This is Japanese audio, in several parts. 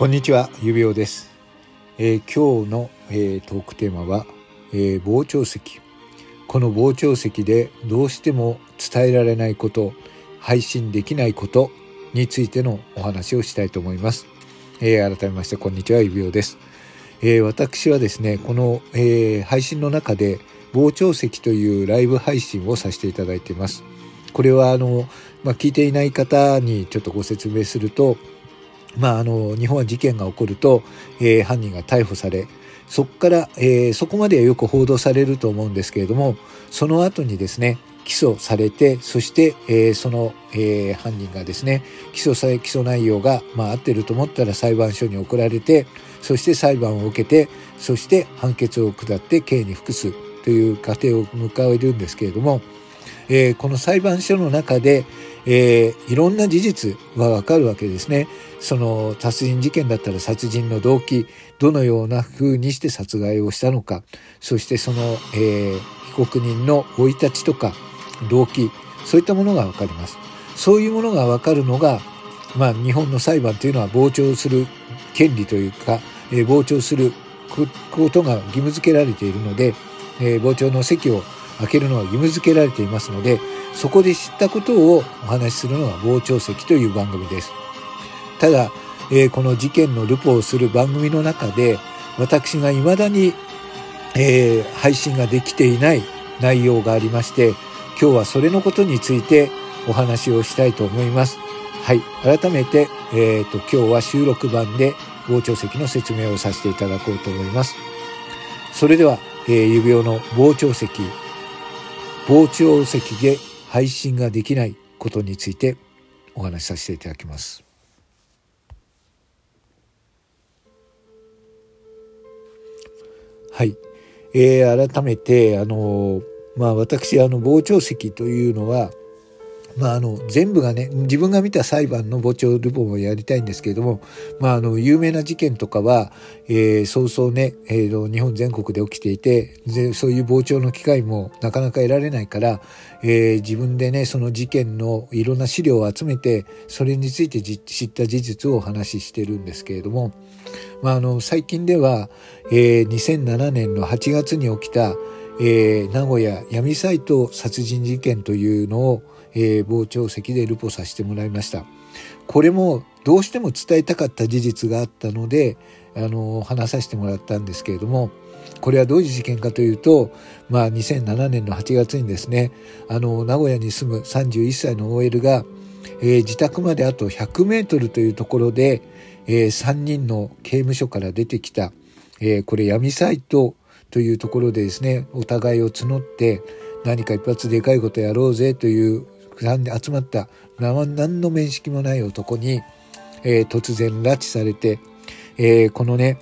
こんにちは、指輪です。えー、今日の、えー、トークテーマは、えー、傍聴席。この傍聴席でどうしても伝えられないこと、配信できないことについてのお話をしたいと思います。え改めまして、こんにちは、指輪です。え私はですね、この、え配信の中で、傍聴席というライブ配信をさせていただいています。これはあの、まあ、聞いていない方にちょっとご説明すると、まあ、あの日本は事件が起こると、えー、犯人が逮捕されそこから、えー、そこまではよく報道されると思うんですけれどもその後にですね起訴されてそして、えー、その、えー、犯人がですね起訴され起訴内容が、まあ、合ってると思ったら裁判所に送られてそして裁判を受けてそして判決を下って刑に服すという過程を迎えるんですけれども、えー、この裁判所の中で、えー、いろんな事実はわかるわけですね。その殺人事件だったら殺人の動機、どのような風にして殺害をしたのか、そしてその、えー、被告人の生い立ちとか動機、そういったものがわかります。そういうものがわかるのが、まあ日本の裁判というのは傍聴する権利というか、えー、傍聴することが義務付けられているので、えー、傍聴の席を開けるのは義務付けられていますので、そこで知ったことをお話しするのが傍聴席という番組です。ただ、えー、この事件のルポをする番組の中で、私が未だに、えー、配信ができていない内容がありまして、今日はそれのことについてお話をしたいと思います。はい。改めて、えっ、ー、と、今日は収録版で傍聴席の説明をさせていただこうと思います。それでは、えー、指輪の傍聴席、傍聴席で配信ができないことについてお話しさせていただきます。はい。えー、改めて、あの、まあ私、あの、傍聴席というのは、まあ、あの全部がね自分が見た裁判の傍聴ルポもやりたいんですけれども、まあ、あの有名な事件とかは、えー、そうそうね、えー、日本全国で起きていてでそういう傍聴の機会もなかなか得られないから、えー、自分でねその事件のいろんな資料を集めてそれについて知った事実をお話ししてるんですけれども、まあ、あの最近では、えー、2007年の8月に起きた、えー、名古屋闇サイト殺人事件というのをえー、傍聴席でルポさせてもらいました。これもどうしても伝えたかった事実があったので、あの、話させてもらったんですけれども、これはどういう事件かというと、まあ、2007年の8月にですね、あの、名古屋に住む31歳の OL が、えー、自宅まであと100メートルというところで、えー、3人の刑務所から出てきた、えー、これ闇サイトというところでですね、お互いを募って、何か一発でかいことやろうぜという集まった何の面識もない男に、えー、突然拉致されて、えー、このね、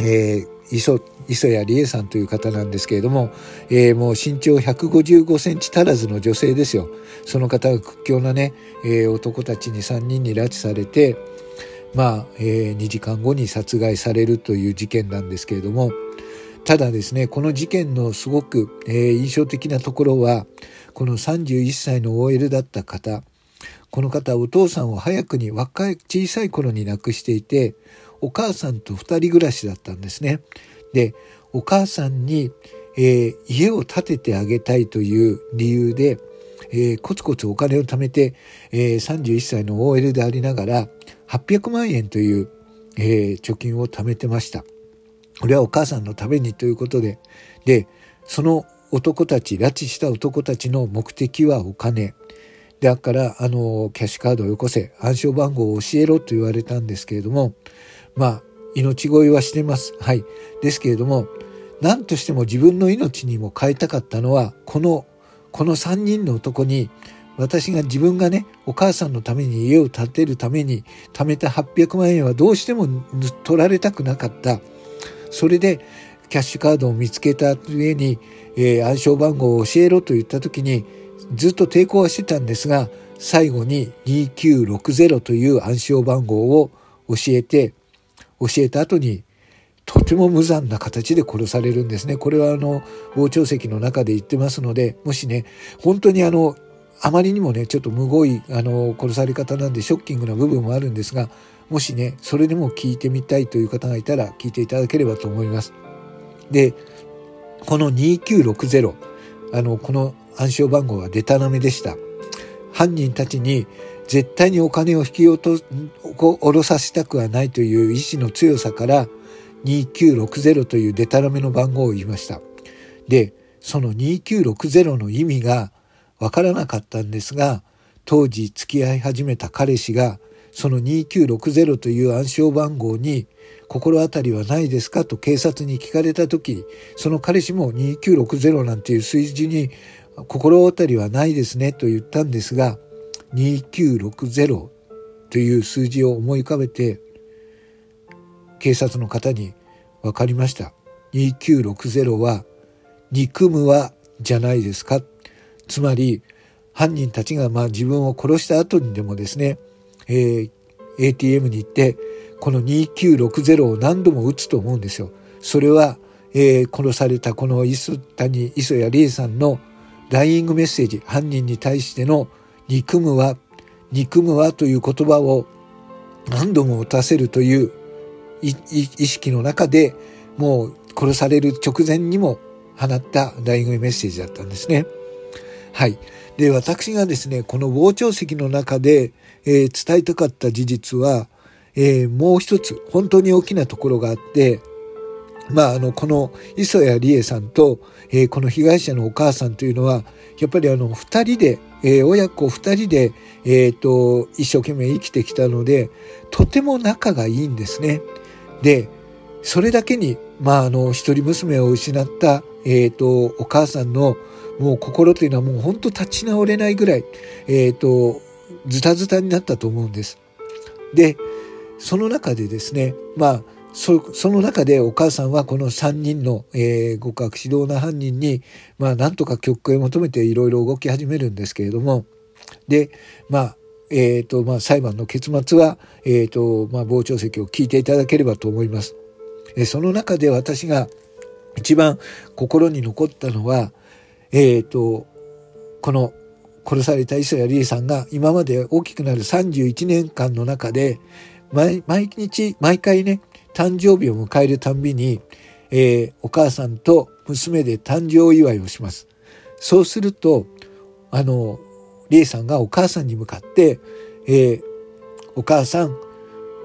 えー、磯磯谷理恵さんという方なんですけれども、えー、もう身長155センチ足らずの女性ですよ。その方が屈強なね、えー、男たちに3人に拉致されて、まあ、えー、2時間後に殺害されるという事件なんですけれども、ただですね、この事件のすごく、えー、印象的なところは、この31歳の OL だった方、この方お父さんを早くに若い小さい頃に亡くしていて、お母さんと二人暮らしだったんですね。で、お母さんに、えー、家を建ててあげたいという理由で、えー、コツコツお金を貯めて、えー、31歳の OL でありながら800万円という、えー、貯金を貯めてました。これはお母さんのためにということで、で、その男たち、拉致した男たちの目的はお金。だから、あの、キャッシュカードをよこせ、暗証番号を教えろと言われたんですけれども、まあ、命乞いはしてます。はい。ですけれども、何としても自分の命にも変えたかったのは、この、この3人の男に、私が自分がね、お母さんのために家を建てるために貯めた800万円はどうしても取られたくなかった。それでキャッシュカードを見つけた上に、えー、暗証番号を教えろと言った時にずっと抵抗はしてたんですが最後に2960という暗証番号を教えて教えた後にとても無残な形で殺されるんですね。これはあの傍聴席の中で言ってますのでもしね本当にあのあまりにもねちょっとむごいあの殺され方なんでショッキングな部分もあるんですがもしねそれでも聞いてみたいという方がいたら聞いていただければと思います。でこの2960あのこの暗証番号はデタラメでした。犯人たちに絶対にお金を引き落と下ろさせたくはないという意志の強さから2960というデタラメの番号を言いました。で、その2960の意味がわからなかったんですが、当時付き合い始めた彼氏がその2960という暗証番号に心当たりはないですかと警察に聞かれた時その彼氏も2960なんていう数字に心当たりはないですねと言ったんですが2960という数字を思い浮かべて警察の方に分かりました。2960は憎むはじゃないですか。つまり犯人たちがまあ自分を殺した後にでもですね、えー、ATM に行ってこの2960を何度も打つと思うんですよ。それは、えー、殺されたこの磯谷磯谷理恵さんのダイイングメッセージ犯人に対しての憎むは憎むはという言葉を何度も打たせるという意識の中でもう殺される直前にも放ったダイイングメッセージだったんですね。はい。で、私がですね、この傍聴席の中で、えー、伝えたかった事実は、えー、もう一つ本当に大きなところがあって、まあ、あの、この磯谷理恵さんと、えー、この被害者のお母さんというのは、やっぱりあの、二人で、えー、親子二人で、えっ、と、一生懸命生きてきたので、とても仲がいいんですね。で、それだけに、まあ、あの、一人娘を失った、えっ、と、お母さんの、もう心というのはもう本当立ち直れないぐらい、えっ、と、ズタズタになったと思うんです。で、その中でですね、まあ、そその中でお母さんはこの3人の、えー、極悪指導な犯人に、まあ、なんとか極刑を求めていろいろ動き始めるんですけれども、で、まあ、えっ、ー、と、まあ、裁判の結末は、えっ、ー、と、まあ、傍聴席を聞いていただければと思います。えその中で私が一番心に残ったのは、えっ、と、この殺された磯谷理恵さんが今まで大きくなる31年間の中で毎日毎回ね誕生日を迎えるたんびに、えー、お母さんと娘で誕生祝いをします。そうするとあの理恵さんがお母さんに向かって「えー、お母さん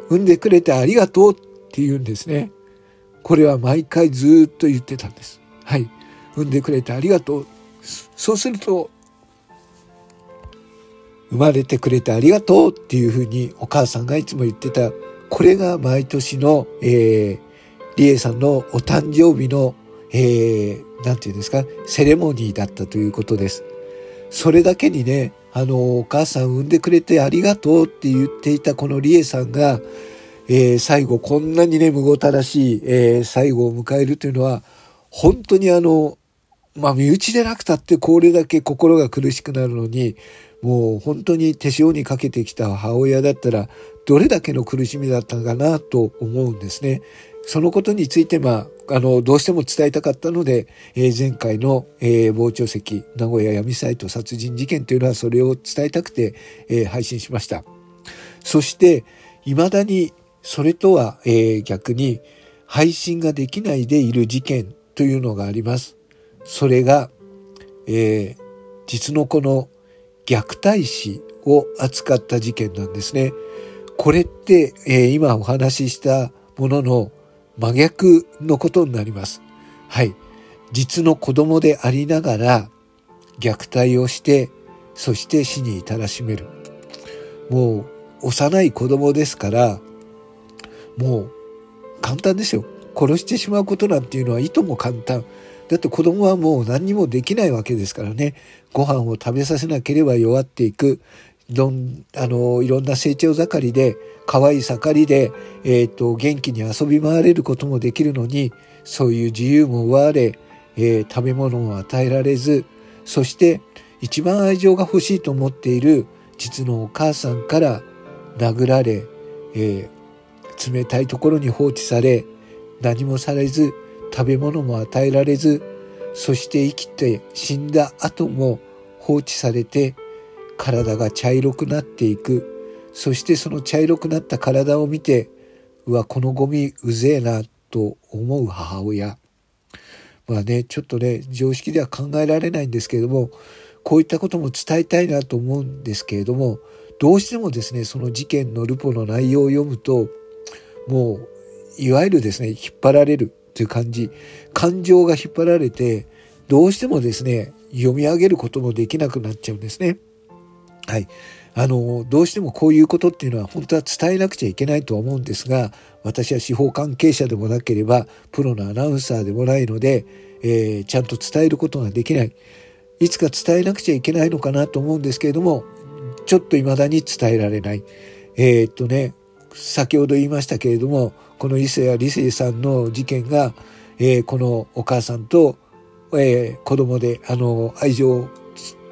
産んでくれてありがとう」って言うんですね。これは毎回ずっと言ってたんです。はい。産んでくれてありがとう。そうすると生まれてくれてありがとうっていうふうにお母さんがいつも言ってた、これが毎年の、えー、リエさんのお誕生日の、えー、なんていうんですか、セレモニーだったということです。それだけにね、あの、お母さん産んでくれてありがとうって言っていたこのリエさんが、えー、最後こんなにね、むごたらしい、えー、最後を迎えるというのは、本当にあの、まあ、身内でなくたってこれだけ心が苦しくなるのに、もう本当に手塩にかけてきた母親だったらどれだけの苦しみだったかなと思うんですね。そのことについて、まあ、あの、どうしても伝えたかったので、えー、前回の、えー、傍聴席、名古屋闇サイト殺人事件というのはそれを伝えたくて、えー、配信しました。そして、未だにそれとは、えー、逆に配信ができないでいる事件というのがあります。それが、えー、実の子の虐待死を扱った事件なんですね。これって、えー、今お話ししたものの真逆のことになります。はい。実の子供でありながら虐待をして、そして死に至らしめる。もう幼い子供ですから、もう簡単ですよ。殺してしまうことなんていうのはいとも簡単。だって子供はもう何にもできないわけですからね。ご飯を食べさせなければ弱っていく。どんあのいろんな成長盛りで可愛い盛りで、えーと、元気に遊び回れることもできるのにそういう自由も奪われ、えー、食べ物も与えられずそして一番愛情が欲しいと思っている実のお母さんから殴られ、えー、冷たいところに放置され何もされず食べ物も与えられずそして生きて死んだ後も放置されて体が茶色くなっていく。そしてその茶色くなった体を見てうわこのゴミうぜえなと思う母親。まあねちょっとね常識では考えられないんですけれどもこういったことも伝えたいなと思うんですけれどもどうしてもですねその事件のルポの内容を読むともういわゆるですね引っ張られる。という感じ感情が引っ張られてどうしてもですね読み上げることもできなくなっちゃうんですね。はい。あの、どうしてもこういうことっていうのは本当は伝えなくちゃいけないとは思うんですが、私は司法関係者でもなければ、プロのアナウンサーでもないので、えー、ちゃんと伝えることができない。いつか伝えなくちゃいけないのかなと思うんですけれども、ちょっと未だに伝えられない。えー、っとね、先ほど言いましたけれども、この伊勢や理性さんの事件が、えー、このお母さんと、えー、子供で、あの、愛情を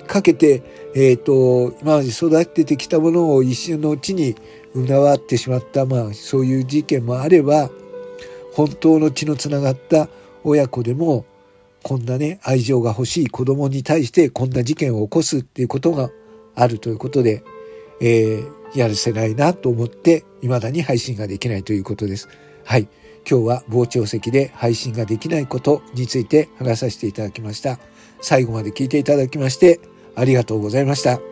かけて、えっ、と、今まで育ててきたものを一瞬のうちにうなわってしまった、まあ、そういう事件もあれば、本当の血のつながった親子でも、こんなね、愛情が欲しい子供に対してこんな事件を起こすっていうことがあるということで、えー、やるせないなと思って、未だに配信ができないということです。はい。今日は傍聴席で配信ができないことについて話させていただきました。最後まで聞いていただきまして、ありがとうございました。